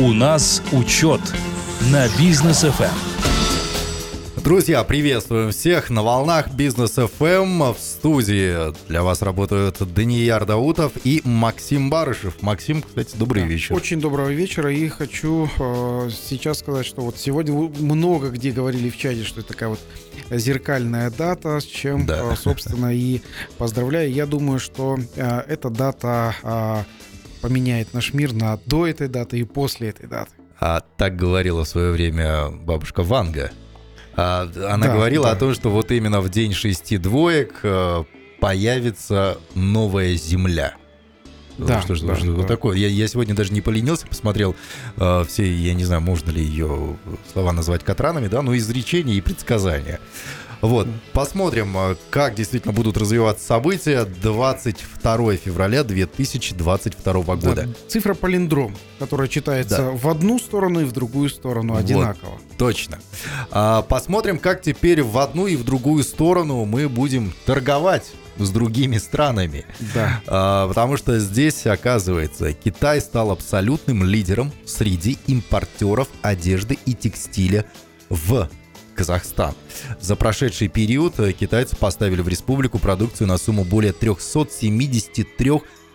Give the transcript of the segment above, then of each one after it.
У нас учет на бизнес FM. Друзья, приветствуем всех на волнах Бизнес FM. В студии для вас работают Данияр Даутов и Максим Барышев. Максим, кстати, добрый Да, вечер. Очень доброго вечера. И хочу э, сейчас сказать, что вот сегодня много где говорили в чате, что это такая вот зеркальная дата, с чем, Да. э, собственно, и поздравляю. Я думаю, что э, эта дата э, поменяет наш мир на до этой даты и после этой даты. А так говорила в свое время бабушка Ванга. А, она Да, говорила да. о том, что вот именно в день шести двоек э, появится новая земля. Да, что, что- да, что да. вот такое. Я, я сегодня даже не поленился, посмотрел э, все, я не знаю, можно ли ее слова назвать катранами, да, но изречения и предсказания. Вот, посмотрим, э, как действительно будут развиваться события 22 февраля 2022 года. Да, цифра палиндром, которая читается Да. в одну сторону и в другую сторону Вот. одинаково. Точно. А, посмотрим, как теперь в одну и в другую сторону мы будем торговать с другими странами. Да. А, потому что здесь, оказывается, Китай стал абсолютным лидером среди импортеров одежды и текстиля в Казахстан. За прошедший период э, китайцы поставили в республику продукцию на сумму более 373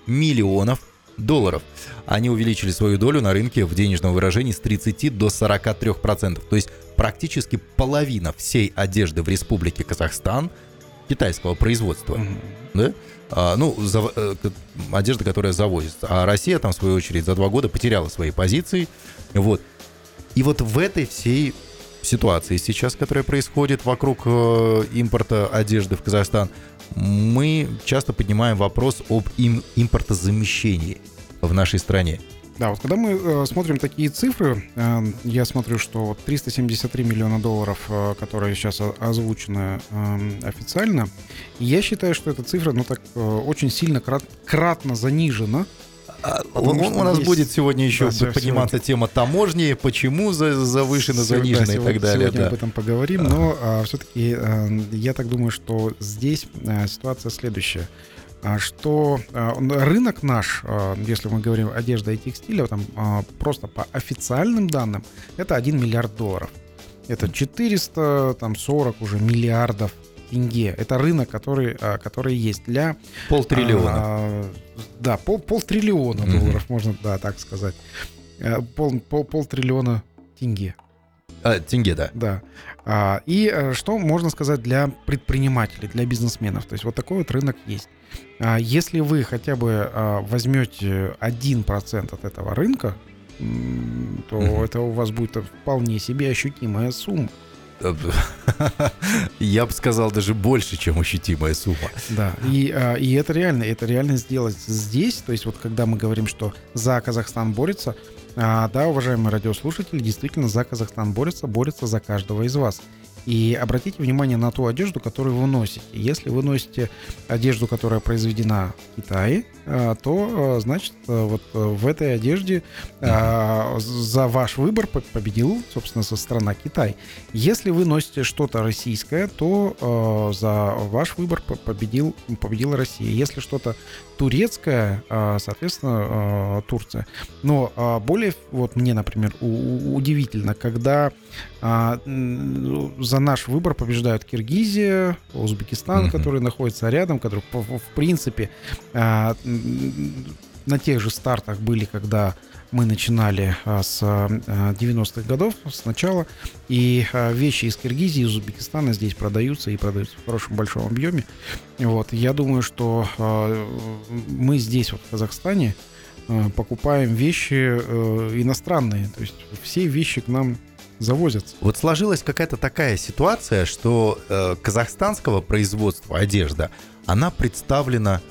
миллионов долларов. Они увеличили свою долю на рынке в денежном выражении с 30 до 43 процентов. То есть практически половина всей одежды в республике Казахстан китайского производства Мгм. да? А, ну, зав- э, одежда, которая завозится. А Россия там, в свою очередь, за два года потеряла свои позиции. Вот. И вот в этой всей ситуации сейчас, которая происходит вокруг э, импорта одежды в Казахстан, мы часто поднимаем вопрос об им, импортозамещении в нашей стране. Да, вот когда мы э, смотрим такие цифры, э, я смотрю, что вот 373 миллиона долларов, э, которые сейчас озвучены э, официально, я считаю, что эта цифра, ну так, э, очень сильно крат- кратно занижена. А, Потому у, у нас есть- будет сегодня еще Да, подниматься тема таможни, почему за- завышено, Сего- да, занижено и сегодня- так далее. Сегодня да. об этом поговорим, но все-таки я так думаю, что здесь э, ситуация следующая. А, Что э, рынок наш, э, если мы говорим одежда и текстиля, там э, просто по официальным данным, это 1 миллиард долларов. Это 440 уже миллиардов тенге. Это рынок, который, э, который есть для Полтриллиона. а, да, пол, полтриллиона Мгм. долларов, можно да, так сказать. Э, Пол, пол, полтриллиона тенге, А, тенге, да. да. А, и э, что можно сказать для предпринимателей, для бизнесменов? То есть вот такой вот рынок есть. А, Если вы хотя бы а, возьмете 1% от этого рынка, то Мгм. это у вас будет вполне себе ощутимая сумма. Я бы сказал, даже больше, чем ощутимая сумма. Да, и, а, и это реально, это реально сделать здесь, то есть вот когда мы говорим, что за Казахстан борется, а, да, уважаемые радиослушатели, действительно за Казахстан борется, борется за каждого из вас. И обратите внимание на ту одежду, которую вы носите. Если вы носите одежду, которая произведена в Китае, а, то, а, значит, а, вот в этой одежде за ваш выбор по- победил, собственно, со страна Китай. Если вы носите что-то российское, то за ваш выбор по- победил, победила Россия. Если что-то турецкое, соответственно, Турция. Но более, вот мне, например, удивительно, когда за наш выбор побеждают Киргизия, Узбекистан, Мгм. который находится рядом, который, в, принципе, а, на тех же стартах были, когда мы начинали а, с а, 90-х годов, с начала, и а, вещи из Киргизии, из Узбекистана здесь продаются и продаются в хорошем большом объеме. Вот, я думаю, что а, мы здесь, вот в Казахстане, а, покупаем вещи э, иностранные, то есть все вещи к нам завозятся. Вот сложилась какая-то такая ситуация, что э, казахстанского производства одежда, она представлена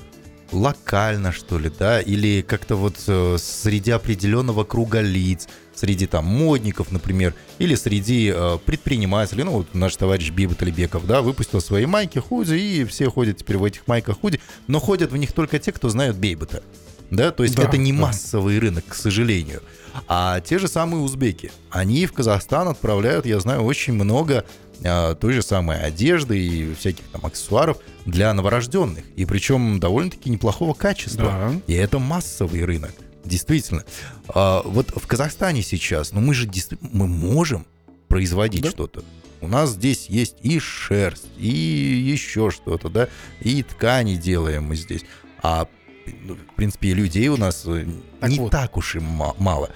локально, что ли, да, или как-то вот э, среди определенного круга лиц, среди там модников, например, или среди э, предпринимателей. Ну, вот наш товарищ Биба Талибеков, да, выпустил свои майки, худи, и все ходят теперь в этих майках худи, но ходят в них только те, кто знают Бейбута. Да, то есть Да, это не да. массовый рынок, к сожалению. А те же самые узбеки, они в Казахстан отправляют, я знаю, очень много а, той же самой одежды и всяких там аксессуаров для новорожденных. И причем довольно-таки неплохого качества. Да. И это массовый рынок. Действительно. А, вот в Казахстане сейчас, ну мы же мы можем производить Да. что-то. У нас здесь есть и шерсть, и еще что-то, да, и ткани делаем мы здесь. А, в принципе, людей у нас э, Так не вот. так уж и ма- мало.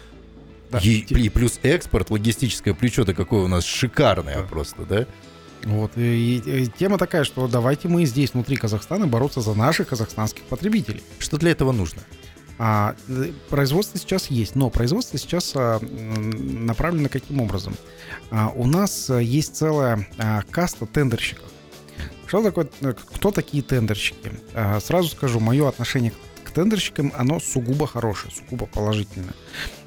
Да. И, и плюс экспорт, логистическое плечо-то какое у нас шикарное Да. просто, да? Вот, и, и тема такая, что давайте мы здесь, внутри Казахстана, бороться за наших казахстанских потребителей. Что для этого нужно? А, э, производство сейчас есть, но производство сейчас а, направлено каким образом? А, у нас а, есть целая а, каста тендерщиков. Что такое, э, кто такие тендерщики? А, сразу скажу, мое отношение к тендерщикам, оно сугубо хорошее, сугубо положительное.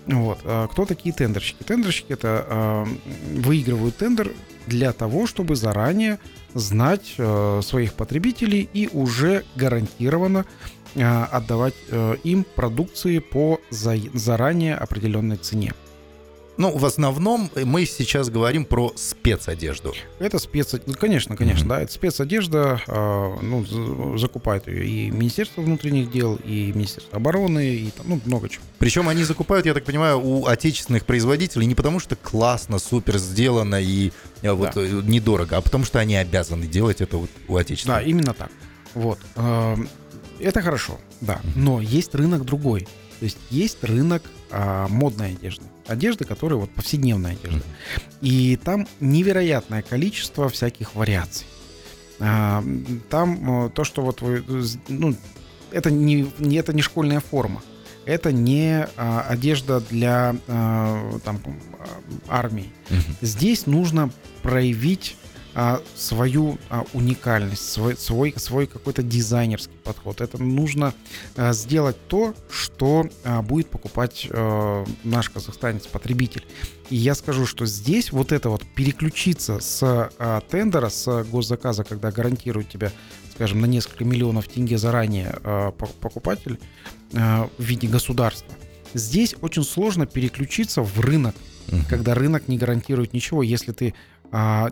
Вот. а, Кто такие тендерщики? Тендерщики это а, выигрывают тендер для того, чтобы заранее знать э, своих потребителей и уже гарантированно э, отдавать им продукции по за- заранее определенной цене. Ну, в основном мы сейчас говорим про спецодежду. Это спец... ну, конечно, конечно, Мгм. да, это спецодежда, э, ну, закупает ее и Министерство внутренних дел, и Министерство обороны, и там, ну, много чего. Причем они закупают, я так понимаю, у отечественных производителей не потому, что классно, супер сделано и э, вот Да. э, недорого, а потому что они обязаны делать это вот у Да, отечественных. именно так. Вот. Эм, Это хорошо, да. Но есть рынок другой. То есть есть рынок а, модной одежды. Одежды, которая вот повседневная одежда. И там невероятное количество всяких вариаций. А, Там э, то, что вот вы, э, ну, это не, не- это не школьная форма. Это не а, одежда для а, там, армии. Мгм. Здесь нужно проявить а, свою а, уникальность, свой, свой, свой какой-то дизайнерский подход. Это нужно а, сделать то, что а, будет покупать а, наш казахстанец, потребитель. И я скажу, что здесь вот это вот переключиться с а, тендера, с госзаказа, когда гарантируют тебя, скажем, на несколько миллионов тенге заранее а, по- покупатель а, в виде государства, здесь очень сложно переключиться в рынок когда рынок не гарантирует ничего, если ты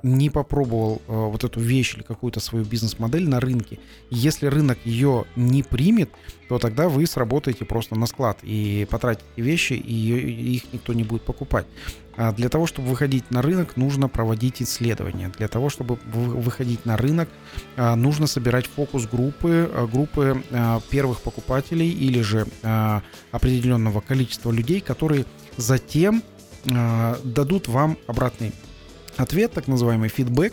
не попробовал а, вот эту вещь или какую-то свою бизнес-модель на рынке, если рынок ее не примет, то тогда вы сработаете просто на склад и потратите вещи, и их никто не будет покупать. А для того, чтобы выходить на рынок, нужно проводить исследования. Для того, чтобы вы- выходить на рынок, а, нужно собирать фокус-группы, а, группы а, первых покупателей или же а, определенного количества людей, которые затем а, дадут вам обратный ответ, так называемый фидбэк,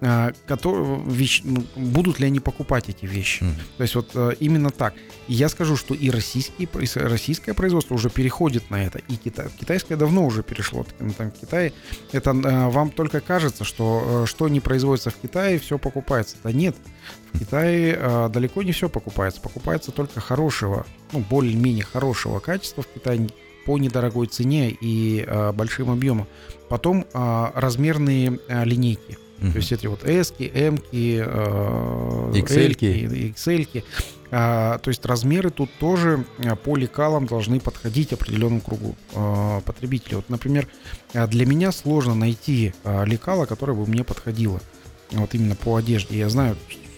а, который, вещь- ну, будут ли они покупать эти вещи. Мгм. То есть вот э, именно так. И я скажу, что и российские, российское производство уже переходит на это, и кита- китайское давно уже перешло. Там, в Китае это э, вам только кажется, что э, что не производится в Китае, все покупается. Да нет, в Китае далеко не все покупается. Покупается только хорошего, ну, более-менее хорошего качества в Китае по недорогой цене и э, большим объемам. Потом э, размерные э, линейки. Мгм. То есть эти вот S, M, XL-ки. XL. А, то есть размеры тут тоже а, по лекалам должны подходить определенному кругу а, потребителей. Вот, например, а, для меня сложно найти а, лекало, которое бы мне подходило. Вот именно по одежде. Я знаю,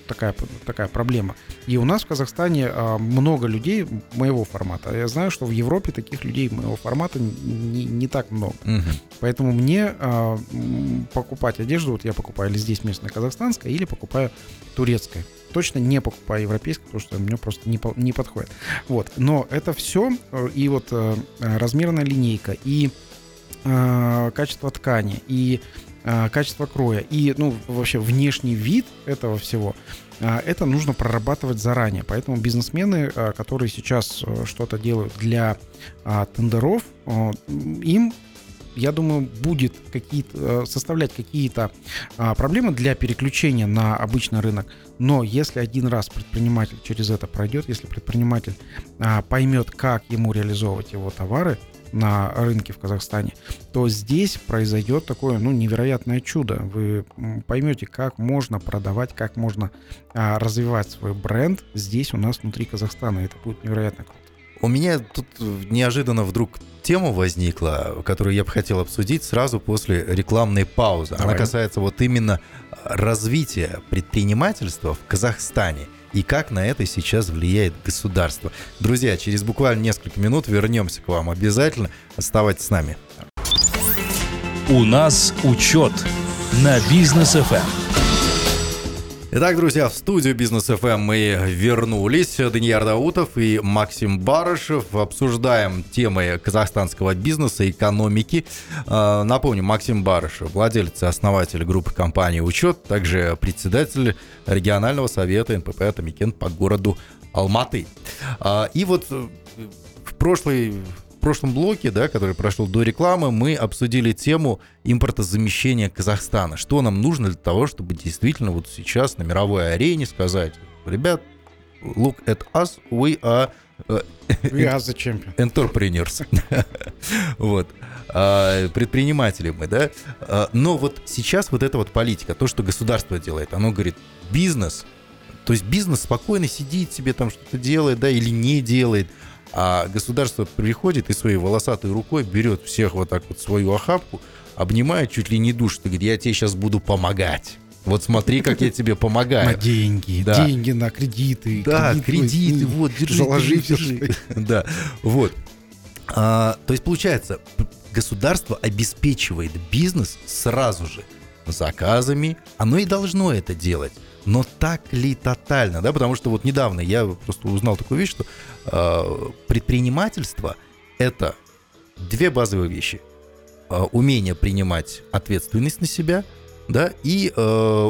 такая, такая проблема. И у нас в Казахстане а, много людей моего формата. Я знаю, что в Европе таких людей моего формата не, не так много. Мгм. Поэтому мне а, покупать одежду, вот я покупаю или здесь местное казахстанское, или покупаю турецкое. Точно не покупаю европейское, потому что мне просто не, по- не подходит. Вот. Но это все, и вот э, размерная линейка, и э, качество ткани, и качество кроя, и ну, вообще внешний вид этого всего, а, это нужно прорабатывать заранее. Поэтому бизнесмены, а, которые сейчас э, что-то делают для а, тендеров, э, им я думаю, будет какие-то, э, составлять какие-то а, проблемы для переключения на обычный рынок. Но если один раз предприниматель через это пройдет, если предприниматель а, поймет, как ему реализовывать его товары на рынке в Казахстане, то здесь произойдет такое, ну, невероятное чудо. Вы поймете, как можно продавать, как можно а, развивать свой бренд здесь у нас внутри Казахстана. Это будет невероятно круто. У меня тут неожиданно вдруг тема возникла, которую я бы хотел обсудить сразу после рекламной паузы. Она Давай. касается вот именно развития предпринимательства в Казахстане. И как на это сейчас влияет государство. Друзья, через буквально несколько минут вернемся к вам обязательно. Оставайтесь с нами. У нас учет на бизнес FM. Итак, друзья, в студию Бизнес FM мы вернулись. Даниил Даутов и Максим Барышев. Обсуждаем темы казахстанского бизнеса, экономики. А, напомню, Максим Барышев, владелец и основатель группы компании «Учет», также председатель регионального совета НПП «Атамикен» по городу Алматы. А, и вот э, в прошлый прошлом блоке, да, который прошел до рекламы, мы обсудили тему импортозамещения Казахстана. Что нам нужно для того, чтобы действительно вот сейчас на мировой арене сказать, ребят, look at us, we are uh, we are the champion. entrepreneurs. вот. А, предприниматели мы, да. А, но вот сейчас вот эта вот политика, то, что государство делает, оно говорит, бизнес, то есть бизнес спокойно сидит себе там что-то делает, да, или не делает, а государство приходит и своей волосатой рукой берет всех вот так вот свою охапку, обнимает чуть ли не душит и говорит, я тебе сейчас буду помогать. Вот смотри, как я тебе помогаю. На деньги, да. деньги на кредиты. Да, кредиты, кредиты вот, держи, заложи, держи. держи. Да, вот. А, то есть, получается, государство обеспечивает бизнес сразу же заказами. Оно и должно это делать. Но так ли тотально, да? Потому что вот недавно я просто узнал такую вещь, что э, предпринимательство это две базовые вещи: э, умение принимать ответственность на себя, да, и э,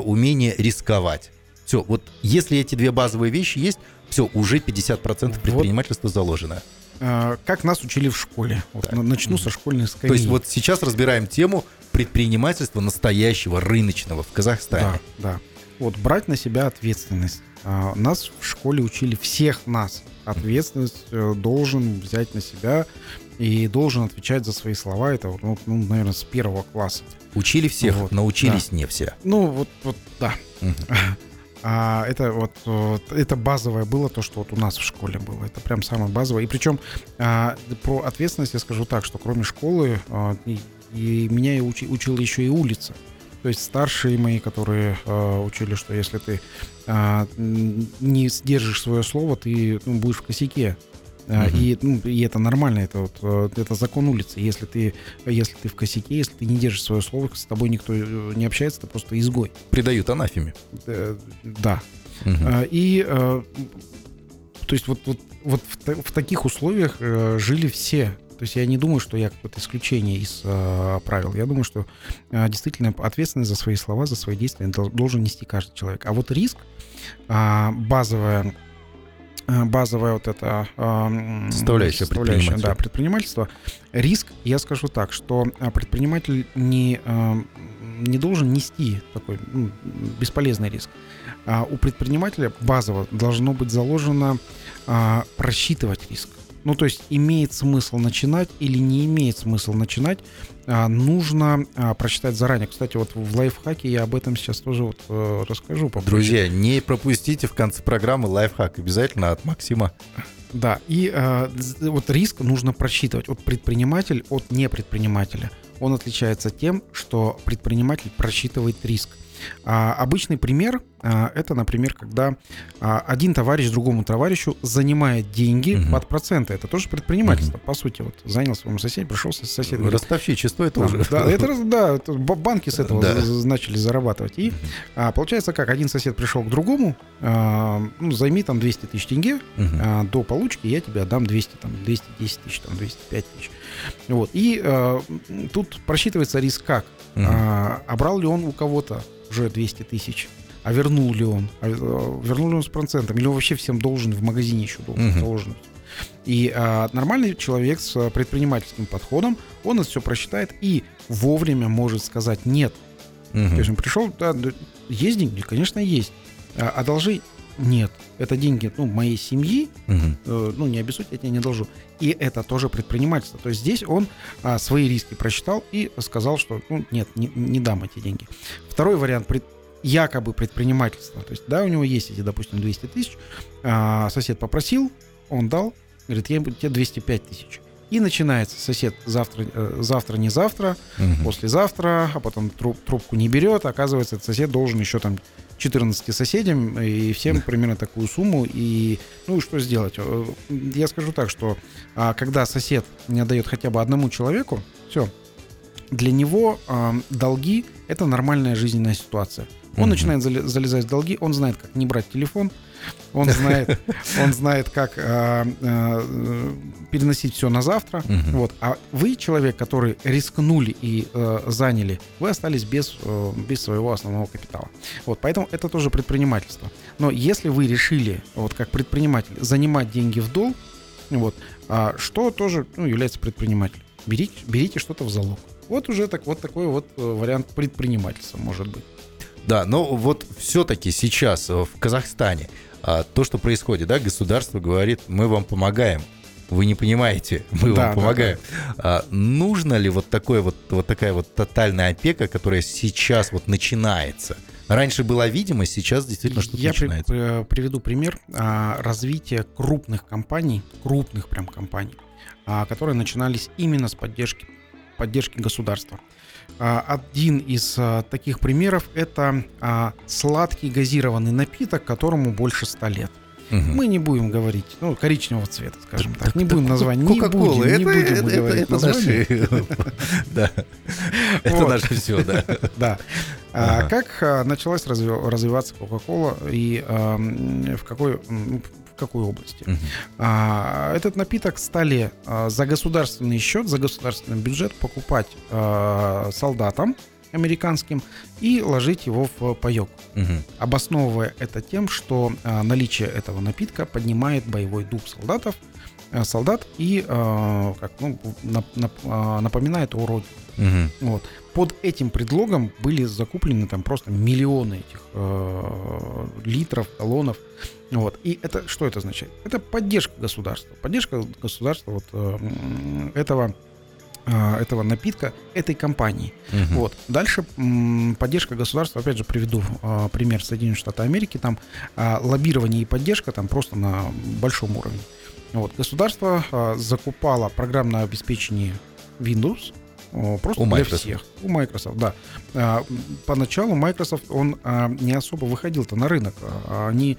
умение рисковать. Все, вот если эти две базовые вещи есть, все, уже 50% предпринимательства вот. заложено. Как нас учили в школе. Вот начну со школьной скамьи. То есть вот сейчас разбираем тему предпринимательства настоящего, рыночного в Казахстане. Да, да. Вот брать на себя ответственность. А, нас в школе учили всех нас. Ответственность э, должен взять на себя и должен отвечать за свои слова. Это, ну, ну наверное, с первого класса. Учили всех, вот, научились да. не все. Ну, вот, вот да. А это вот, вот это базовое было то, что вот у нас в школе было. Это прям самое базовое. И причем а, про ответственность я скажу так, что кроме школы а, и, и меня и учи, учила еще и улица. То есть старшие мои, которые э, учили, что если ты э, не сдержишь свое слово, ты ну, будешь в косяке. Uh-huh. И, ну, и это нормально, это вот э, это закон улицы. Если ты, если ты в косяке, если ты не держишь свое слово, с тобой никто э, не общается, ты просто изгой. Предают анафеме. Да. Uh-huh. И то есть вот, вот, вот в, в таких условиях жили все то есть я не думаю, что я какое-то исключение из э, правил. Я думаю, что э, действительно ответственность за свои слова, за свои действия должен нести каждый человек. А вот риск, э, базовая базовая вот эта э, составляющая, составляющая да, предпринимательство. Риск, я скажу так, что предприниматель не, э, не должен нести такой ну, бесполезный риск. А у предпринимателя базово должно быть заложено э, просчитывать риск. Ну, то есть имеет смысл начинать или не имеет смысл начинать, а, нужно а, прочитать заранее. Кстати, вот в лайфхаке я об этом сейчас тоже вот э, расскажу. Попозже. Друзья, не пропустите в конце программы лайфхак обязательно от Максима. Да, и э, вот риск нужно просчитывать от предпринимателя от непредпринимателя. Он отличается тем, что предприниматель просчитывает риск. А, обычный пример а, это, например, когда а, один товарищ другому товарищу занимает деньги угу. под проценты. Это тоже предпринимательство, угу. по сути. Вот занял своему соседу, пришел сосед. Ростовщичество это да, уже. Да, это, да, это банки с этого да. начали зарабатывать. И а, получается как, один сосед пришел к другому, а, ну, займи там 200 тысяч тенге, угу. а, до получки я тебе отдам 200, там, 210 тысяч, там, 205 тысяч. Вот. И а, тут просчитывается риск как? Угу. А, а брал ли он у кого-то уже 200 тысяч? а вернул ли он, а, э, вернул ли он с процентом, или он вообще всем должен в магазине еще должен. Угу. должен. И а, нормальный человек с предпринимательским подходом, он это все просчитает и вовремя может сказать нет. Угу. То есть он пришел, да, есть деньги, конечно, есть. А, одолжи нет. Это деньги ну, моей семьи, угу. э, ну, не обессудь, я тебе не должу. И это тоже предпринимательство. То есть здесь он а, свои риски просчитал и сказал, что ну, нет, не, не дам эти деньги. Второй вариант пред, якобы предпринимательство. То есть, да, у него есть эти, допустим, 200 тысяч. А, сосед попросил, он дал, говорит, я тебе 205 тысяч. И начинается сосед завтра, э, завтра не завтра, Мгм. послезавтра, а потом труб- трубку не берет. Оказывается, этот сосед должен еще там 14 соседям и всем примерно такую сумму. И ну и что сделать? Э, Я скажу так, что а, когда сосед не отдает хотя бы одному человеку, все, для него а, долги это нормальная жизненная ситуация. Он Мгм. начинает залезать в долги, он знает, как не брать телефон, он знает, он знает, как а, а, переносить все на завтра. Мгм. Вот. А вы человек, который рискнули и э, заняли, вы остались без, э, без своего основного капитала. Вот. Поэтому это тоже предпринимательство. Но если вы решили, вот как предприниматель, занимать деньги в долг, вот, а что тоже ну, является предпринимателем? Берите, берите что-то в залог. Вот уже так, вот такой вот э, вариант предпринимательства может быть. Да, но вот все-таки сейчас э, в Казахстане а, то, что происходит, да, государство говорит, мы вам помогаем. Вы не понимаете, мы Да, вам да, помогаем. А нужно ли вот такое вот, вот такая вот тотальная опека, которая сейчас вот начинается? Раньше была видимость, сейчас действительно что-то Я начинается. при- приведу пример а, развития крупных компаний, крупных прям компаний, а, которые начинались именно с поддержки, поддержки государства. А, Один из а, таких примеров это а, сладкий газированный напиток, которому больше 100 лет. Мгм. Мы не будем говорить, ну, коричневого цвета, скажем так. Так, Не так, будем назвать, не будем, не это- будем это- мы это- говорить это название. Да. Это наше все, да. Да. Как началась разви- развиваться Coca-Cola и в какой, какой области? Мгм. А, Этот напиток стали а, за государственный счет, за государственный бюджет покупать а, солдатам американским и ложить его в паек, Мгм. обосновывая это тем, что а, наличие этого напитка поднимает боевой дух солдатов, а, солдат и а, как, ну, нап- нап- напоминает о родине. Мгм. Вот. Под этим предлогом были закуплены там просто миллионы этих э, литров, галлонов. Вот. И это что это означает? Это поддержка государства. Поддержка государства вот, э, этого, э, этого напитка, этой компании. Мгм. Вот. Дальше поддержка государства, опять же, приведу э, пример Соединенных Штатов Америки, там э, лоббирование и поддержка там просто на большом уровне. Вот. Государство закупало программное обеспечение Windows просто У для Microsoft. всех. У Microsoft, да. А, Поначалу Microsoft, он а, не особо выходил-то на рынок. А, Они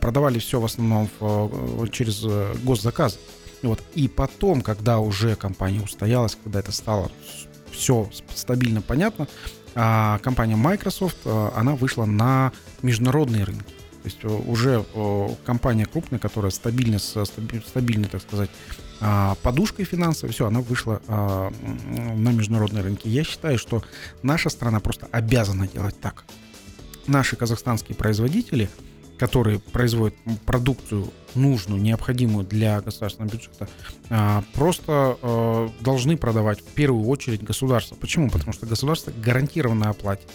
продавали все в основном в, э, через э, госзаказ. Вот. И потом, когда уже компания устоялась, когда это стало все стабильно понятно, а, компания Microsoft, она вышла на международные рынки. То есть э, уже э, компания крупная, которая стабильно, с стаби- стабильной, так сказать, подушкой финансовой, все, она вышла а, на международные рынки. Я считаю, что наша страна просто обязана делать так. Наши казахстанские производители, которые производят продукцию нужную, необходимую для государственного бюджета, а, просто э, должны продавать в первую очередь государство. Почему? Потому что государство гарантированно оплатит.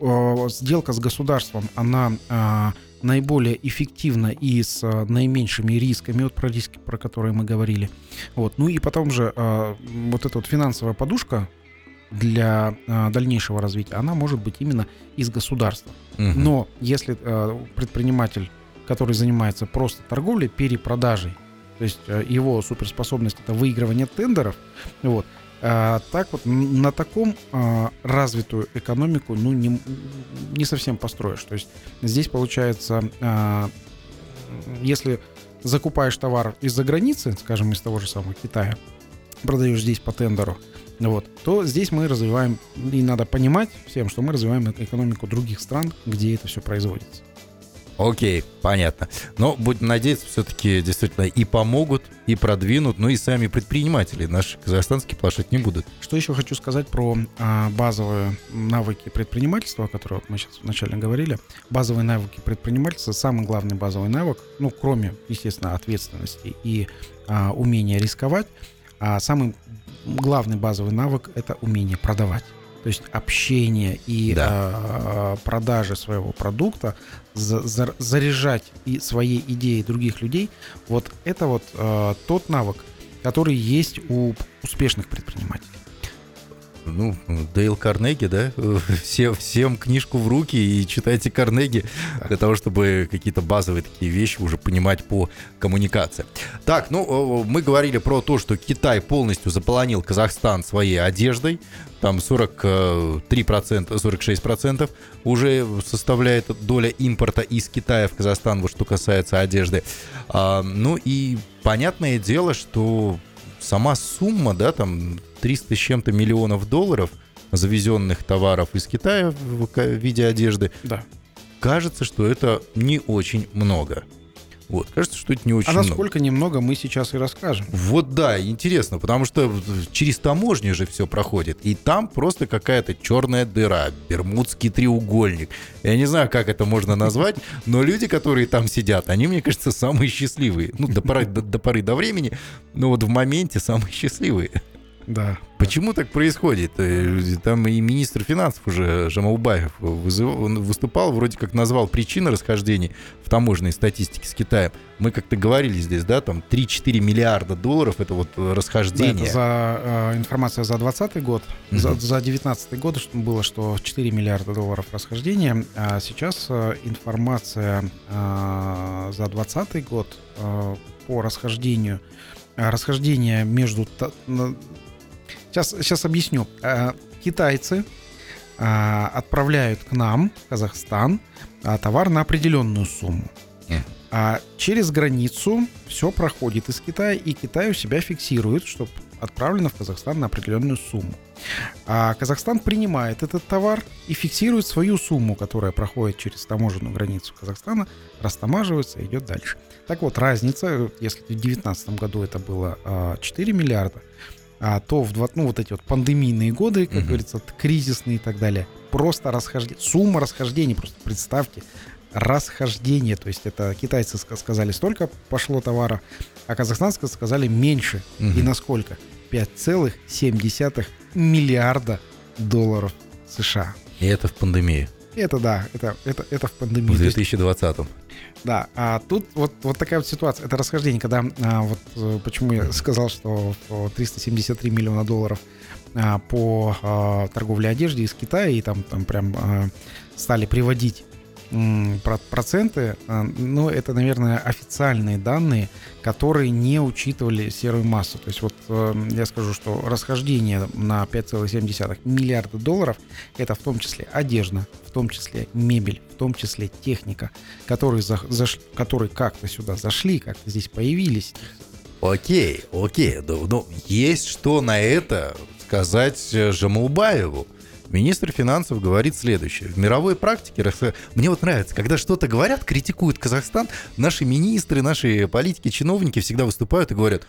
Э, Сделка с государством, она а, наиболее эффективна и с а, наименьшими рисками, вот про риски, про которые мы говорили. Вот. Ну и потом же а, вот эта вот финансовая подушка для а, дальнейшего развития, она может быть именно из государства. Мгм. Но если э, предприниматель, который занимается просто торговлей, перепродажей, то есть э, его суперспособность это выигрывание тендеров, вот, а, так вот на таком а, развитую экономику ну не, не совсем построишь. То есть здесь получается, а, если закупаешь товар из-за границы, скажем, из того же самого Китая, продаешь здесь по тендеру, вот, то здесь мы развиваем, и надо понимать всем, что мы развиваем экономику других стран, где это все производится. Окей, понятно. Но будем надеяться, все-таки действительно и помогут, и продвинут, ну и сами предприниматели наши казахстанские плашать не будут. Что еще хочу сказать про а, базовые навыки предпринимательства, о которых мы сейчас вначале говорили. Базовые навыки предпринимательства, самый главный базовый навык, ну, кроме, естественно, ответственности и а, умения рисковать, а самый главный базовый навык – это умение продавать. То есть общение и Да. а, продажи своего продукта, за- за- заряжать и своей идеей других людей, вот это вот а, тот навык, который есть у успешных предпринимателей. Ну, Дейл Карнеги, да? Все, всем книжку в руки и читайте Карнеги для того, чтобы какие-то базовые такие вещи уже понимать по коммуникации. Так, ну, мы говорили про то, что Китай полностью заполонил Казахстан своей одеждой. Там 43%, 46% уже составляет доля импорта из Китая в Казахстан, вот что касается одежды. А, ну и понятное дело, что сама сумма, да, там 300 с чем-то миллионов долларов завезенных товаров из Китая в виде одежды, да. кажется, что это не очень много. Вот, кажется, что это не очень А насколько много. немного мы сейчас и расскажем. Вот да, интересно, потому что через таможню же все проходит, и там просто какая-то черная дыра, бермудский треугольник. Я не знаю, как это можно назвать, но люди, которые там сидят, они, мне кажется, самые счастливые. Ну, до поры до, до, поры до времени, но вот в моменте самые счастливые. Да. Почему так происходит? Э, там и министр финансов уже Жамаубаев выступал, вроде как назвал причины расхождений в таможенной статистике с Китаем. Мы как-то говорили здесь, да, там 3-4 миллиарда долларов это вот расхождение. Да, это за э, информация за 2020 год. Mm-hmm. За, за 2019 год что было, что 4 миллиарда долларов расхождения. А сейчас э, информация э, за 2020 год э, по расхождению расхождение между Сейчас, сейчас объясню. Э, китайцы э, отправляют к нам, в Казахстан, э, товар на определенную сумму. А через границу все проходит из Китая, и Китай у себя фиксирует, что отправлено в Казахстан на определенную сумму. А Казахстан принимает этот товар и фиксирует свою сумму, которая проходит через таможенную границу Казахстана, растамаживается и идет дальше. Так вот, разница, если в 2019 году это было 4 миллиарда, а то в два, ну, вот эти вот пандемийные годы, как угу. говорится, кризисные и так далее, просто расхождение, сумма расхождений, просто представьте, расхождение, то есть это китайцы сказали столько пошло товара, а казахстанцы сказали меньше. Угу. И насколько? 5,7 миллиарда долларов США. И это в пандемии. Это да, это, это, это в пандемии. В 2020. Да, а тут вот, вот такая вот ситуация, это расхождение, когда а, вот э, почему я сказал, что 373 миллиона долларов а, по а, торговле одежды из Китая, и там, там прям а, стали приводить проценты, а, но это, наверное, официальные данные, которые не учитывали серую массу. То есть вот э, я скажу, что расхождение на 5,7 миллиарда долларов это в том числе одежда, в том числе мебель, в том числе техника, которые, за, заш, которые как-то сюда зашли, как-то здесь появились. Окей, окей, но, но есть что на это сказать э, Жамулбаеву. Министр финансов говорит следующее. В мировой практике, мне вот нравится, когда что-то говорят, критикуют Казахстан, наши министры, наши политики, чиновники всегда выступают и говорят,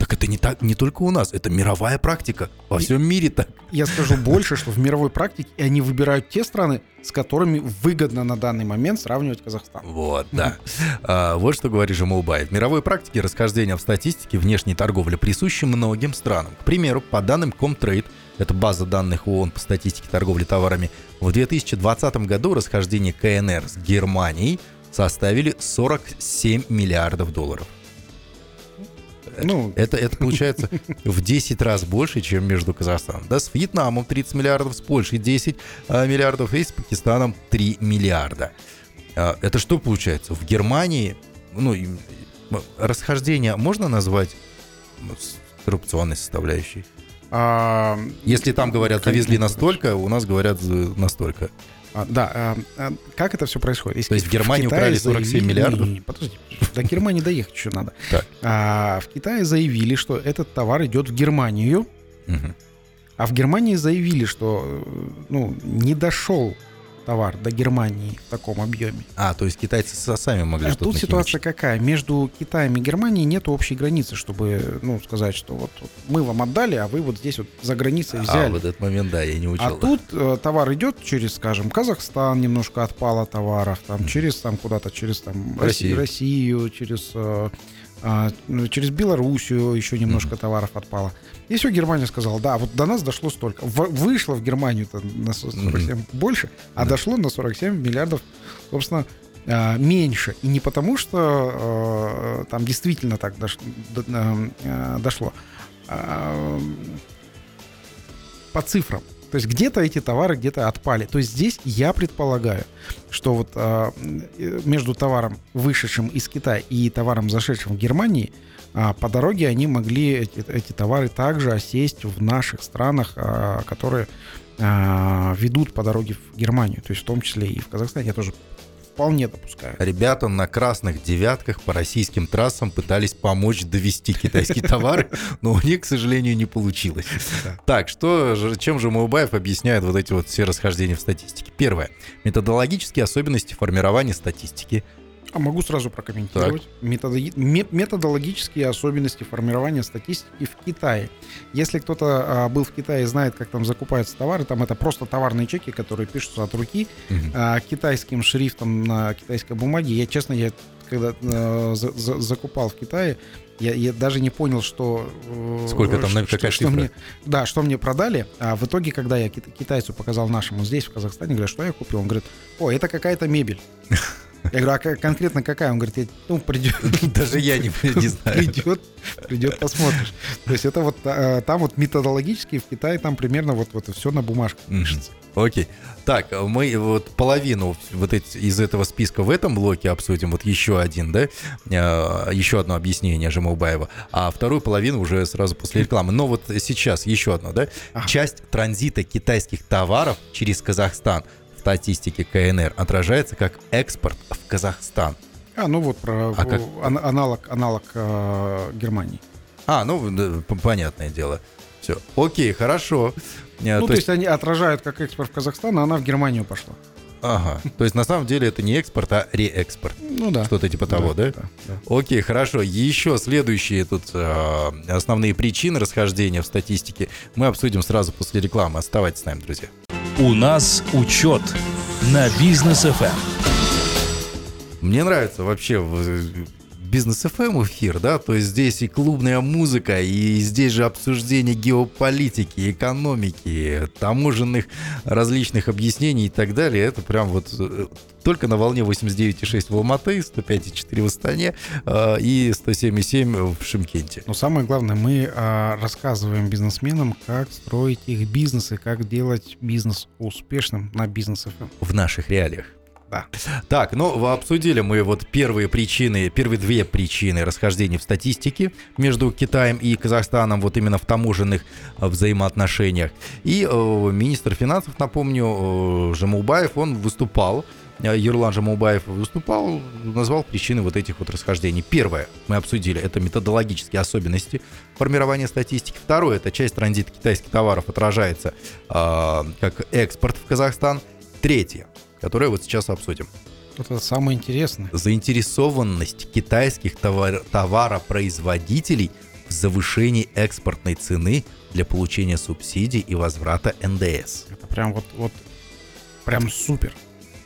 так это не так, не только у нас, это мировая практика. Во всем мире так. Я скажу больше, что в мировой практике они выбирают те страны, с которыми выгодно на данный момент сравнивать Казахстан. Вот, да. А, вот что говорит Жамулбаев. В мировой практике расхождения в статистике внешней торговли присущи многим странам. К примеру, по данным Comtrade, это база данных ООН по статистике торговли товарами, в 2020 году расхождение КНР с Германией составили 47 миллиардов долларов. Ну, это, это получается в 10 раз больше, чем между Казахстаном. Да, с Вьетнамом 30 миллиардов, с Польшей 10 а, миллиардов и с Пакистаном 3 миллиарда. А, это что получается? В Германии, ну, расхождение можно назвать ну, коррупционной составляющей? А, Если там говорят, завезли настолько, у нас говорят настолько. А, да, а, а, как это все происходит? Если То есть в Германии в украли 47 заявили, миллиардов? Не, не, подожди, до Германии доехать еще надо. Так. А, в Китае заявили, что этот товар идет в Германию, а в Германии заявили, что э, ну, не дошел товар до Германии в таком объеме. А, то есть китайцы сами могли а что-то Тут ситуация какая? Между Китаем и Германией нет общей границы, чтобы, ну, сказать, что вот, мы вам отдали, а вы вот здесь вот за границей а, взяли. А, в этот момент, да, я не учил. А тут э, товар идет через, скажем, Казахстан, немножко отпало товаров, там, mm. через там куда-то, через там Россию, Россию через э, через Белоруссию еще немножко товаров отпало. И все, Германия сказала, да, вот до нас дошло столько. В, вышло в Германию-то на 47 mm-hmm. больше, а да. дошло на 47 миллиардов, собственно, а, меньше. И не потому, что а, там действительно так дош, до, дошло. по цифрам. То есть где-то эти товары где-то отпали. То есть здесь я предполагаю, что вот а, между товаром, вышедшим из Китая, и товаром, зашедшим в Германии, а, по дороге они могли эти, эти товары также осесть в наших странах, а, которые а, ведут по дороге в Германию. То есть в том числе и в Казахстане. Я тоже вполне допускаю. Ребята на красных девятках по российским трассам пытались помочь довести китайские товары, но у них, к сожалению, не получилось. Так, что, чем же Маубаев объясняет вот эти вот все расхождения в статистике? Первое. Методологические особенности формирования статистики. А могу сразу прокомментировать. Методо- ме- методологические особенности формирования статистики в Китае. Если кто-то а, был в Китае и знает, как там закупаются товары, там это просто товарные чеки, которые пишутся от руки а, китайским шрифтом на китайской бумаге. Я, честно, я когда э, за- за- закупал в Китае, я, я даже не понял, что... э, Сколько там, что- какая что мне, Да, что мне продали. А в итоге, когда я кит- китайцу показал нашему здесь, в Казахстане, говорю, что я купил? Он говорит, о, это какая-то мебель. Я говорю, а конкретно какая? Он говорит, «Я- ну, придет, Даже я не, не знаю. придет, придет, посмотришь. То есть это вот э, там вот методологически в Китае там примерно вот, вот все на бумажках Мгм. пишется. Окей. Так, мы вот половину вот эти, из этого списка в этом блоке обсудим. Вот еще один, да? Э, Еще одно объяснение Жамаубаева. А вторую половину уже сразу после рекламы. Но вот сейчас еще одно, да? Ага. Часть транзита китайских товаров через Казахстан статистике КНР отражается как экспорт в Казахстан. А, ну вот про А как? ан- аналог, аналог э, Германии. А, ну, да, понятное дело. Все. Окей, хорошо. Э, Ну, то, есть... они отражают как экспорт в Казахстан, а она в Германию пошла. Ага. То есть на самом деле это не экспорт, а реэкспорт. Ну да. Что-то типа того, да? да. Окей, хорошо. Еще следующие тут э, основные причины расхождения в статистике мы обсудим сразу после рекламы. Оставайтесь с нами, друзья. У нас учет на бизнес. FM. Мне нравится вообще бизнес FM эфир, да, то есть здесь и клубная музыка, и здесь же обсуждение геополитики, экономики, таможенных различных объяснений и так далее. Это прям вот э, только на волне 89,6 в Алматы, 105,4 в Астане э, и 107,7 в Шимкенте. Но самое главное, мы а, рассказываем бизнесменам, как строить их бизнесы, как делать бизнес успешным на бизнес. В наших реалиях. Да. Так, ну обсудили мы вот первые причины, первые две причины расхождения в статистике между Китаем и Казахстаном, вот именно в таможенных э, взаимоотношениях. И э, министр финансов, напомню, э, Жамулбаев, он выступал, э, Ерлан Жамулбаев выступал, назвал причины вот этих вот расхождений. Первое, мы обсудили, это методологические особенности формирования статистики. Второе, это часть транзита китайских товаров отражается э, как экспорт в Казахстан. Третье, которое вот сейчас обсудим. Это самое интересное. Заинтересованность китайских товар- товаропроизводителей в завышении экспортной цены для получения субсидий и возврата НДС. Это прям вот, вот прям супер.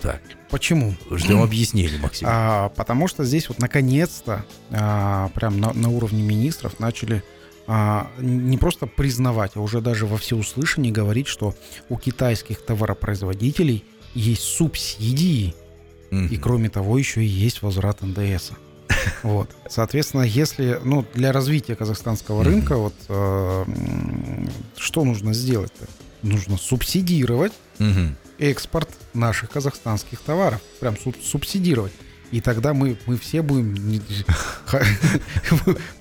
Так, Почему? ждем объяснений, Максим. А, потому что здесь вот наконец-то а, прям на, на уровне министров начали а, не просто признавать, а уже даже во всеуслышание говорить, что у китайских товаропроизводителей есть субсидии, Мгм. и кроме того еще и есть возврат НДС. Вот. Соответственно, если, ну, для развития казахстанского рынка, вот, э, что нужно сделать-то? Нужно субсидировать Мгм. экспорт наших казахстанских товаров. Прям суб- субсидировать. И тогда мы, мы все будем...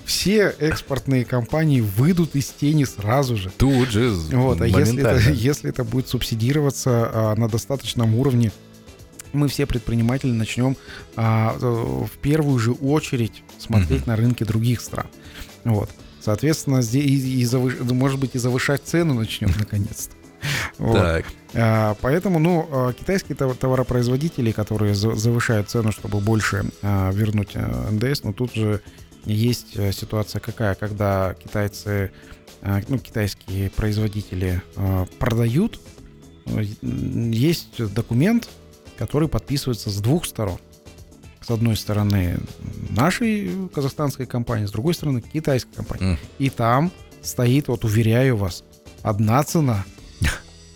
Все экспортные компании выйдут из тени сразу же. Тут же Вот, а если это, если это будет субсидироваться а, на достаточном уровне, мы все предприниматели начнем а, в первую же очередь смотреть Мгм. на рынки других стран. Вот. Соответственно, здесь и, и завыш- может быть и завышать цену начнем наконец-то. Вот. Так, А, Поэтому, ну, а, китайские тов- товаропроизводители, которые за- завышают цену, чтобы больше а, вернуть а, НДС, но тут же есть э, ситуация какая, когда китайцы, а, ну, китайские производители продают, э, есть документ, который подписывается с двух сторон. С одной стороны нашей казахстанской компании, с другой стороны китайской компании. И там стоит, вот уверяю вас, одна цена.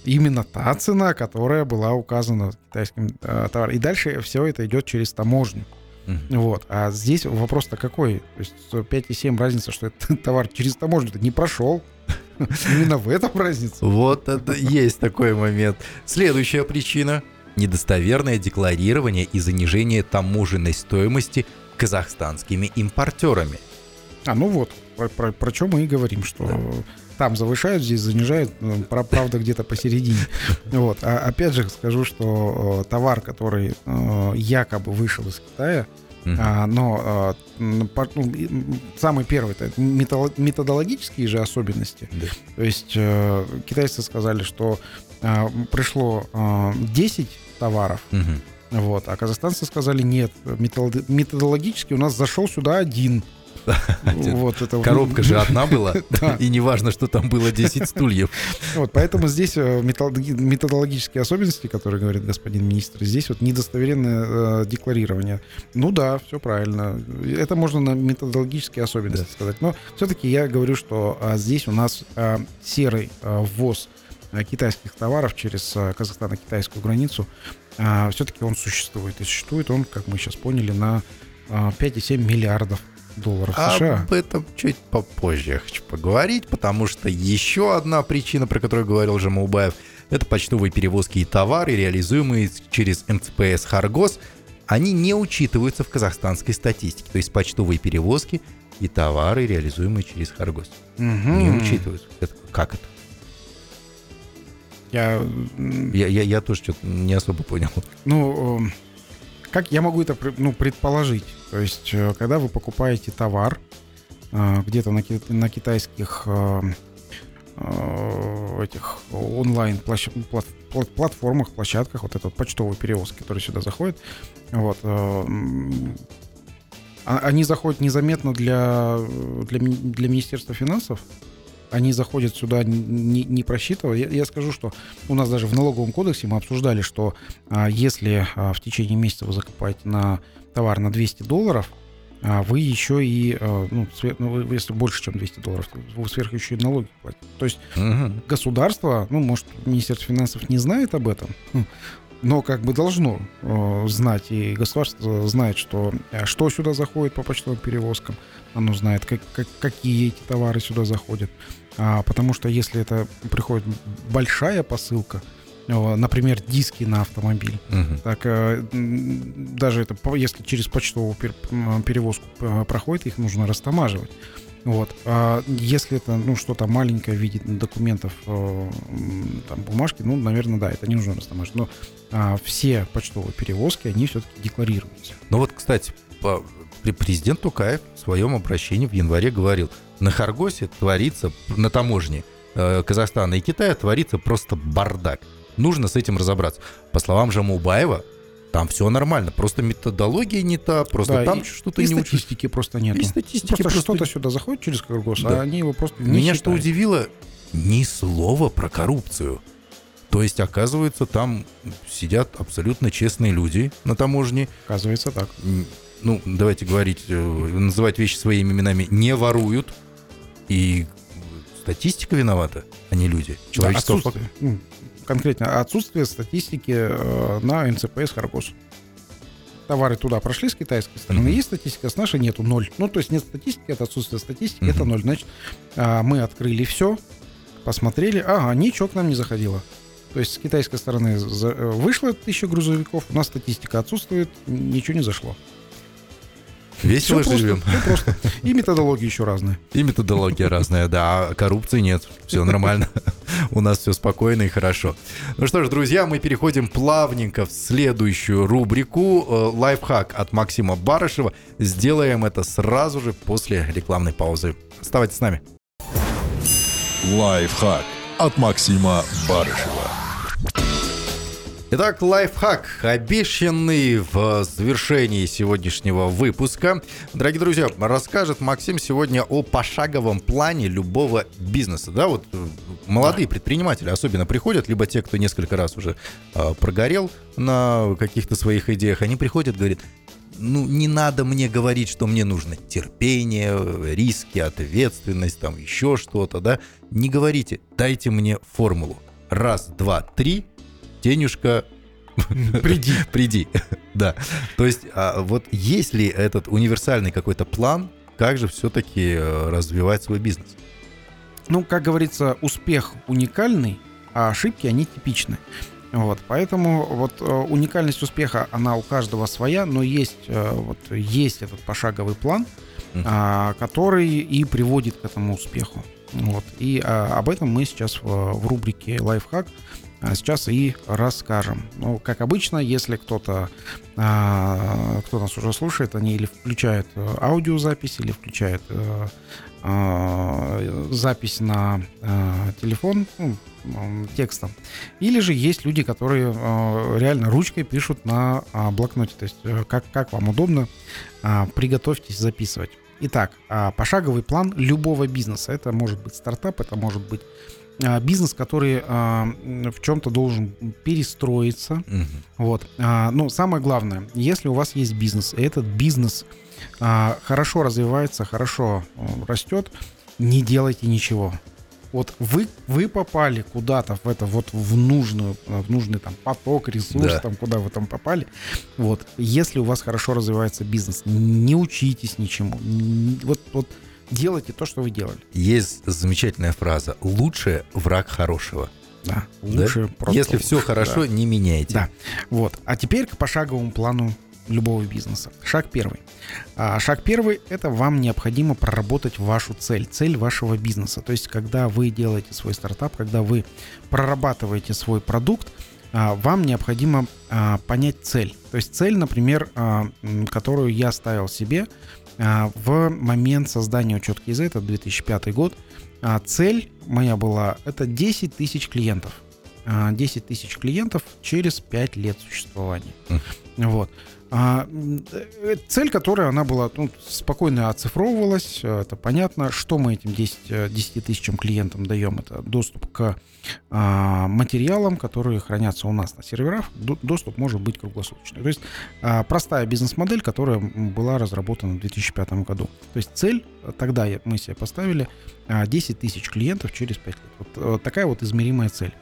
Именно та цена, которая была указана китайским э, товаром. И дальше все это идет через таможню. Мгм. Вот. А здесь вопрос-то какой? То есть 5,7 разница, что этот товар через таможню не прошел. Именно в этом разница. Вот это есть такой момент. Следующая причина – недостоверное декларирование и занижение таможенной стоимости казахстанскими импортерами. А, ну вот, про, про, про что мы и говорим, что Да. Там завышают, здесь занижают, правда где-то посередине. Вот. А опять же скажу, что э, товар, который э, якобы вышел из Китая, а, но э, ну, самый первый это методологические же особенности. Да. То есть э, китайцы сказали, что э, пришло э, 10 товаров, Мгм. вот, а казахстанцы сказали нет, метод- методологически у нас зашел сюда один. Вот это Коробка же одна была, и не важно, что там было 10 стульев. Вот, поэтому здесь э, методологи- методологические особенности, которые говорит господин министр, здесь вот недостоверенное э, декларирование. Ну да, все правильно. Это можно на методологические особенности сказать. Но все-таки я говорю, что а, здесь у нас а, серый а, ввоз а, китайских товаров через казахстано-китайскую границу, все-таки он существует. И существует он, как мы сейчас поняли, на а, 5,7 миллиардов долларов США. Об этом чуть попозже я хочу поговорить, потому что еще одна причина, про которую говорил Жамаубаев, это почтовые перевозки и товары, реализуемые через МЦПС «Харгос», они не учитываются в казахстанской статистике. То есть почтовые перевозки и товары, реализуемые через «Харгос». Мгм. Не учитываются. Это как это? Я, Я, я, я тоже что-то не особо понял. Ну, эм, как я могу это ну, предположить? То есть, э, когда вы покупаете товар э, где-то на, на китайских э, этих онлайн платформах, площадках, вот этот почтовый перевоз, который сюда заходит, вот, а- они заходят незаметно для, для, для Министерства финансов, они заходят сюда не, не просчитывая. Я, я скажу, что у нас даже в налоговом кодексе мы обсуждали, что а, если а, в течение месяца вы закупаете на товар на 200 долларов, а, вы еще и, а, ну, свер- ну, если больше, чем 200 долларов, вы сверх еще и налоги платите. То есть Мгм. государство, ну, может, Министерство финансов не знает об этом, но как бы должно э, знать, и государство знает, что, э, что сюда заходит по почтовым перевозкам, оно знает, как, как- какие эти товары сюда заходят. А, потому что если это приходит большая посылка, э, например, диски на автомобиль, Мгм. так э, даже это, если через почтовую перевозку проходит, их нужно растамаживать. Вот. А если это ну, что-то маленькое в виде документов, э, там, бумажки, ну, наверное, да, это не нужно растамаживать. Но а, все почтовые перевозки, они все-таки декларируются. Ну вот, кстати, по- пре- президент Тукаев в своем обращении в январе говорил, на Харгосе творится, на таможне э, Казахстана и Китая творится просто бардак. Нужно с этим разобраться. По словам Жамубаева, там все нормально, просто методология не та, просто Да, там что-то не учится. статистики просто нет. И статистики Просто, просто- что-то сюда заходит через Каргос, Да. а они его просто не Меня что считают. удивило, ни слова про коррупцию. То есть, оказывается, там сидят абсолютно честные люди на таможне, Оказывается так. ну, давайте говорить, э, называть вещи своими именами, не воруют. И статистика виновата, а не люди. Да, Человечество фак- отсутствие, ну, конкретно отсутствие статистики э, на НЦПС Харгос. Товары туда прошли с китайской стороны, Мгм. есть статистика, с нашей нету, ноль. Ну, то есть нет статистики, это отсутствие статистики, Мгм. это ноль. Значит, а, мы открыли все, посмотрели, ага, ничего к нам не заходило. То есть с китайской стороны э, вышло тысяча грузовиков, у нас статистика отсутствует, ничего не зашло. Весело Все живем. просто, всё просто. И методологии еще разные. И методология разная, да, а коррупции нет. Все нормально. У нас все спокойно и хорошо. Ну что ж, друзья, мы переходим плавненько в следующую рубрику э, «Лайфхак» от Максима Барышева. Сделаем это сразу же после рекламной паузы. Оставайтесь с нами. Лайфхак от Максима Барышева. Итак, лайфхак, обещанный в завершении сегодняшнего выпуска. Дорогие друзья, расскажет Максим сегодня о пошаговом плане любого бизнеса. Да, вот э, молодые предприниматели особенно приходят, либо те, кто несколько раз уже э, прогорел на каких-то своих идеях, они приходят, говорят, ну, не надо мне говорить, что мне нужно терпение, риски, ответственность, там еще что-то, да. Не говорите, дайте мне формулу. Раз, два, три, денежка Приди. приди. да. То есть, а вот есть ли этот универсальный какой-то план, как же все-таки развивать свой бизнес? Ну, как говорится, успех уникальный, а ошибки, они типичны. Вот, поэтому вот э, уникальность успеха, она у каждого своя, но есть, э, вот, есть этот пошаговый план, а, который и приводит к этому успеху. Вот, и а, об этом мы сейчас в, в рубрике «Лайфхак» а, сейчас и расскажем. Ну, как обычно, если кто-то, а, кто нас уже слушает, они или включают э, аудиозапись, или включают а, а, запись на а, телефон ну, текстом. Или же есть люди, которые реально ручкой пишут на а, блокноте. То есть как, как вам удобно, приготовьтесь записывать. Итак, пошаговый план любого бизнеса. Это может быть стартап, это может быть бизнес, который а, в чем-то должен перестроиться. Мгм. Вот. А, но самое главное, если у вас есть бизнес, и этот бизнес а, хорошо развивается, хорошо а, растет, не делайте ничего. Вот вы, вы попали куда-то в это вот в нужную, а, в нужный там поток, ресурс, Да. там куда вы там попали. Вот. Если у вас хорошо развивается бизнес, не учитесь ничему. Вот, вот делайте то, что вы делали. Есть замечательная фраза «лучше враг хорошего». Да. Да? Лучше просто Если все хорошо, да. не меняйте. Да. Вот. А теперь к пошаговому плану любого бизнеса. Шаг первый. А, шаг первый – это вам необходимо проработать вашу цель, цель вашего бизнеса. То есть, когда вы делаете свой стартап, когда вы прорабатываете свой продукт, вам необходимо а, понять цель. То есть цель, например, а, которую я ставил себе а, в момент создания учетки ИЗ, это 2005 год, а, цель моя была это 10 тысяч клиентов. А, 10 тысяч клиентов через 5 лет существования. Вот. А, э, цель, которая она была ну, спокойно оцифровывалась, э, это понятно, что мы этим 10, э, 10 тысячам клиентам даем, это доступ к а, материалам, которые хранятся у нас на серверах, До- доступ может быть круглосуточный. То есть а, простая бизнес-модель, которая была разработана в 2005 году. То есть цель, э, тогда мы себе поставили а, 10 тысяч клиентов через 5 лет. Вот э, такая вот измеримая цель.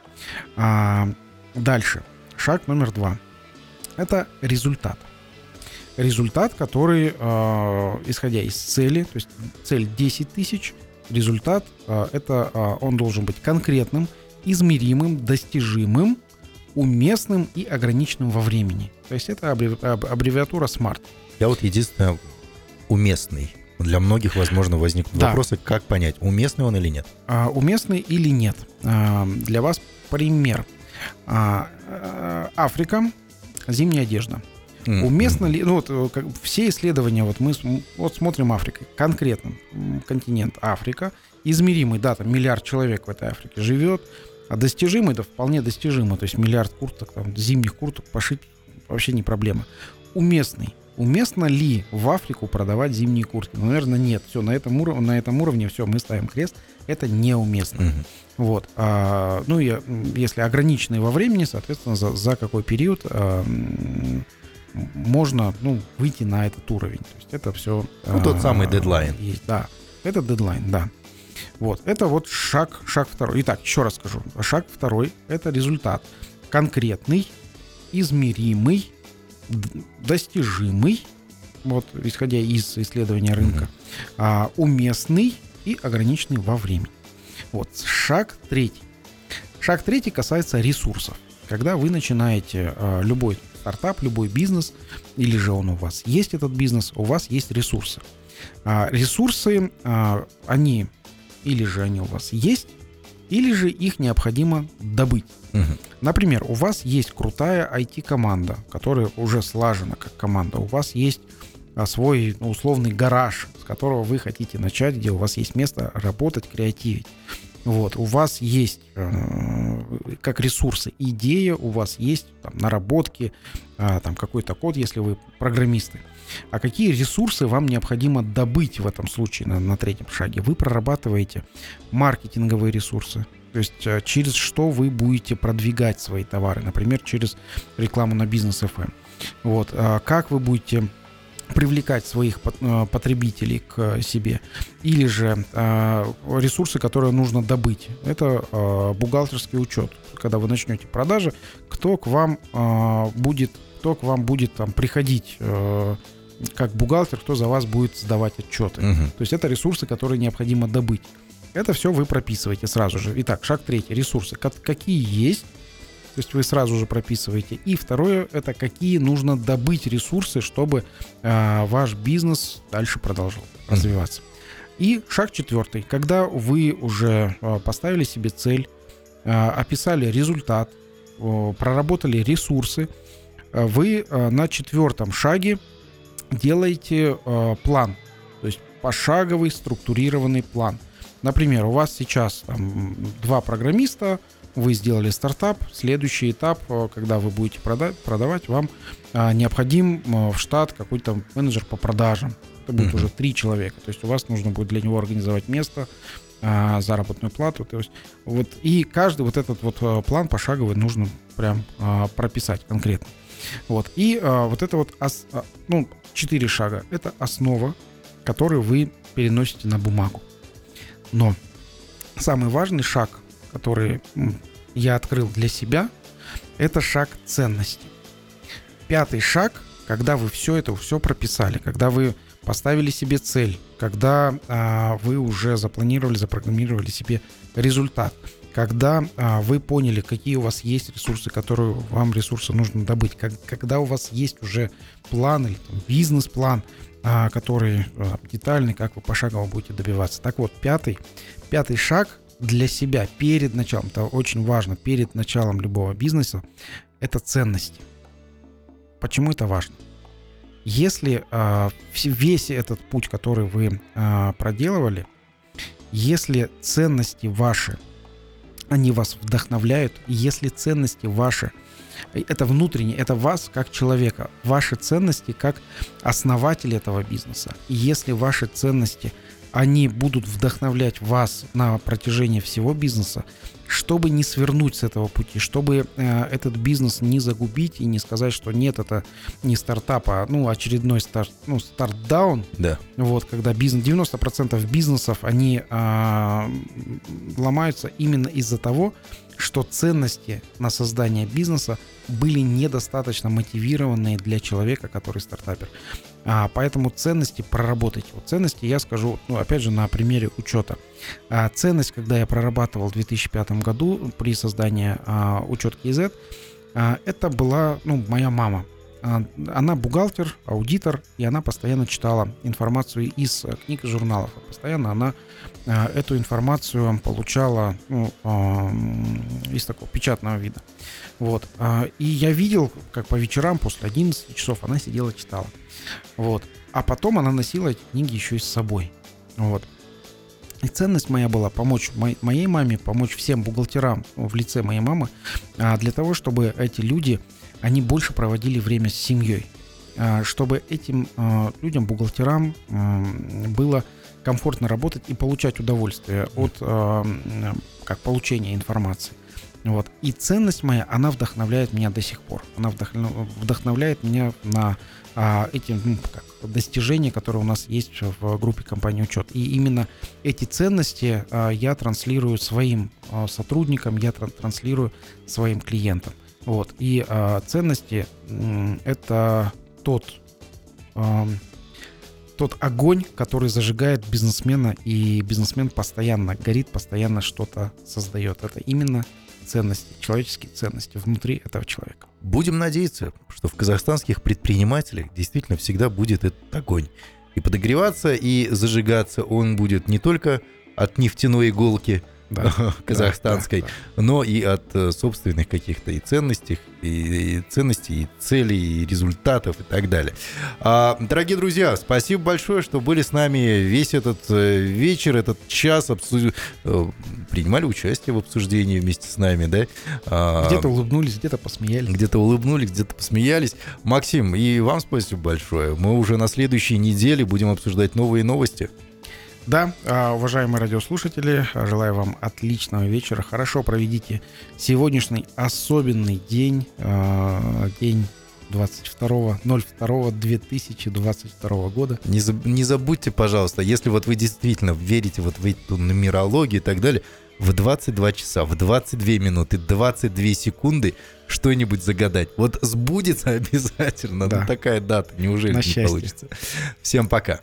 А, дальше. Шаг номер два. Это результат. Результат, который, э, исходя из цели, то есть цель 10 тысяч, результат, э, это э, он должен быть конкретным, измеримым, достижимым, уместным и ограниченным во времени. То есть это аббреви- аб- аббревиатура SMART. Я вот единственное уместный. Для многих, возможно, возникнут Да. вопросы, как понять, уместный он или нет. А, уместный или нет. А, Для вас пример. А, а, Африка, зимняя одежда. Уместно ли, ну вот э, как все исследования, вот мы вот смотрим Африка, конкретно континент Африка, измеримый, да, там миллиард человек в этой Африке живет, а достижимый, да, вполне достижимо, то есть миллиард курток, там, зимних курток пошить вообще не проблема. Уместный. Уместно ли в Африку продавать зимние куртки? Ну, наверное, нет. Все, на этом, уров- на этом уровне все, мы ставим крест. Это неуместно. Мгм. Вот. А, ну, и, если ограниченный во времени, соответственно, за, за какой период а, можно ну, выйти на этот уровень. То есть это все... Ну, тот самый дедлайн. Есть, да. Это дедлайн, да. Вот. Это вот шаг, шаг второй. Итак, еще раз скажу. Шаг второй – это результат. Конкретный, измеримый, достижимый, вот, исходя из исследования рынка, а, уместный и ограниченный во времени. Вот, шаг третий. Шаг третий касается ресурсов. Когда вы начинаете а, любой стартап, любой бизнес, или же он у вас есть этот бизнес, у вас есть ресурсы. А, ресурсы, а, они или же они у вас есть, или же их необходимо добыть. Мгм. Например, у вас есть крутая IT-команда, которая уже слажена как команда. У вас есть а, свой ну, условный гараж, с которого вы хотите начать, где у вас есть место работать, креативить. Вот, у вас есть э, как ресурсы идея, у вас есть там, наработки, а, там какой-то код, если вы программисты. А какие ресурсы вам необходимо добыть в этом случае на, на третьем шаге? Вы прорабатываете маркетинговые ресурсы, то есть э, через что вы будете продвигать свои товары, например, через рекламу на бизнес FM. Вот, а как вы будете привлекать своих э, потребителей к себе, или же э, ресурсы, которые нужно добыть. Это э, бухгалтерский учет. Когда вы начнете продажи, кто к вам э, будет, кто к вам будет там приходить э, как бухгалтер, кто за вас будет сдавать отчеты. Мгм. То есть это ресурсы, которые необходимо добыть. Это все вы прописываете сразу же. Итак, шаг третий. Ресурсы. Какие есть, то есть вы сразу же прописываете. И второе, это какие нужно добыть ресурсы, чтобы э, ваш бизнес дальше продолжил развиваться. И шаг четвертый. Когда вы уже э, поставили себе цель, э, описали результат, проработали ресурсы, вы на четвертом шаге делаете план. То есть пошаговый структурированный план. Например, у вас сейчас там, два программиста, вы сделали стартап, следующий этап, э, когда вы будете продать, продавать, вам а, необходим э, в штат какой-то менеджер по продажам. Это будет uh-huh. уже три человека. То есть у вас нужно будет для него организовать место, а, заработную плату. То есть вот и каждый вот этот вот э, план пошаговый нужно прям а, прописать конкретно. Вот и вот это вот ну четыре шага. Это основа, которую вы переносите на бумагу. Но самый важный шаг который я открыл для себя, это шаг ценности. Пятый шаг, когда вы все это все прописали, когда вы поставили себе цель, когда а, вы уже запланировали, запрограммировали себе результат, когда а, вы поняли, какие у вас есть ресурсы, которые вам ресурсы нужно добыть, как, когда у вас есть уже план или там, бизнес-план, а, который а, детальный, как вы пошагово будете добиваться. Так вот, пятый, пятый шаг для себя перед началом, это очень важно, перед началом любого бизнеса, это ценности. Почему это важно? Если э, весь этот путь, который вы э, проделывали, если ценности ваши, они вас вдохновляют, если ценности ваши, это внутреннее, это вас как человека, ваши ценности как основатель этого бизнеса. Если ваши ценности – они будут вдохновлять вас на протяжении всего бизнеса, чтобы не свернуть с этого пути, чтобы э, этот бизнес не загубить и не сказать, что нет, это не стартап, а ну, очередной старт, ну, старт-даун. Да. Вот, когда бизнес, 90% бизнесов, они э, ломаются именно из-за того, что ценности на создание бизнеса были недостаточно мотивированные для человека, который стартапер. А, поэтому ценности проработайте. Вот ценности я скажу, ну, опять же, на примере учета. А, ценность, когда я прорабатывал в 2005 году при создании а, учет KZ, а, это была, ну, моя мама. А, она бухгалтер, аудитор, и она постоянно читала информацию из книг и журналов. Постоянно она а, эту информацию получала ну, а, из такого печатного вида. Вот. И я видел, как по вечерам после 11 часов она сидела читала. Вот. А потом она носила эти книги еще и с собой. Вот. И ценность моя была помочь моей маме, помочь всем бухгалтерам в лице моей мамы, для того, чтобы эти люди они больше проводили время с семьей, а, чтобы этим а, людям, бухгалтерам, было комфортно работать и получать удовольствие от а, как получения информации. Вот. И ценность моя, она вдохновляет меня до сих пор. Она вдохновляет меня на а, эти ну, как, достижения, которые у нас есть в группе компании учет. И именно эти ценности а, я транслирую своим а, сотрудникам, я транслирую своим клиентам. Вот. И э, ценности э, это тот, э, тот огонь, который зажигает бизнесмена, и бизнесмен постоянно горит, постоянно что-то создает. Это именно ценности, человеческие ценности внутри этого человека. Будем надеяться, что в казахстанских предпринимателях действительно всегда будет этот огонь. И подогреваться, и зажигаться он будет не только от нефтяной иголки – да, казахстанской, да, да, но и от э, собственных каких-то и ценностей, и, и ценностей, и целей, и результатов и так далее. А, дорогие друзья, спасибо большое, что были с нами весь этот э, вечер, этот час, обсуд... Э, принимали участие в обсуждении вместе с нами, да? А, где-то улыбнулись, где-то посмеялись. Где-то улыбнулись, где-то посмеялись. Максим, и вам спасибо большое. Мы уже на следующей неделе будем обсуждать новые новости. Да, а, уважаемые радиослушатели, желаю вам отличного вечера. Хорошо проведите сегодняшний особенный день, а, день 22.02.2022 года. Не, заб, не забудьте, пожалуйста, если вот вы действительно верите вот в эту нумерологию и так далее, в 22 часа, в 22 минуты, 22 секунды что-нибудь загадать. Вот сбудется обязательно. Ну, да. Ну, такая дата, неужели На не счастье. получится? Всем пока.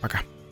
Пока.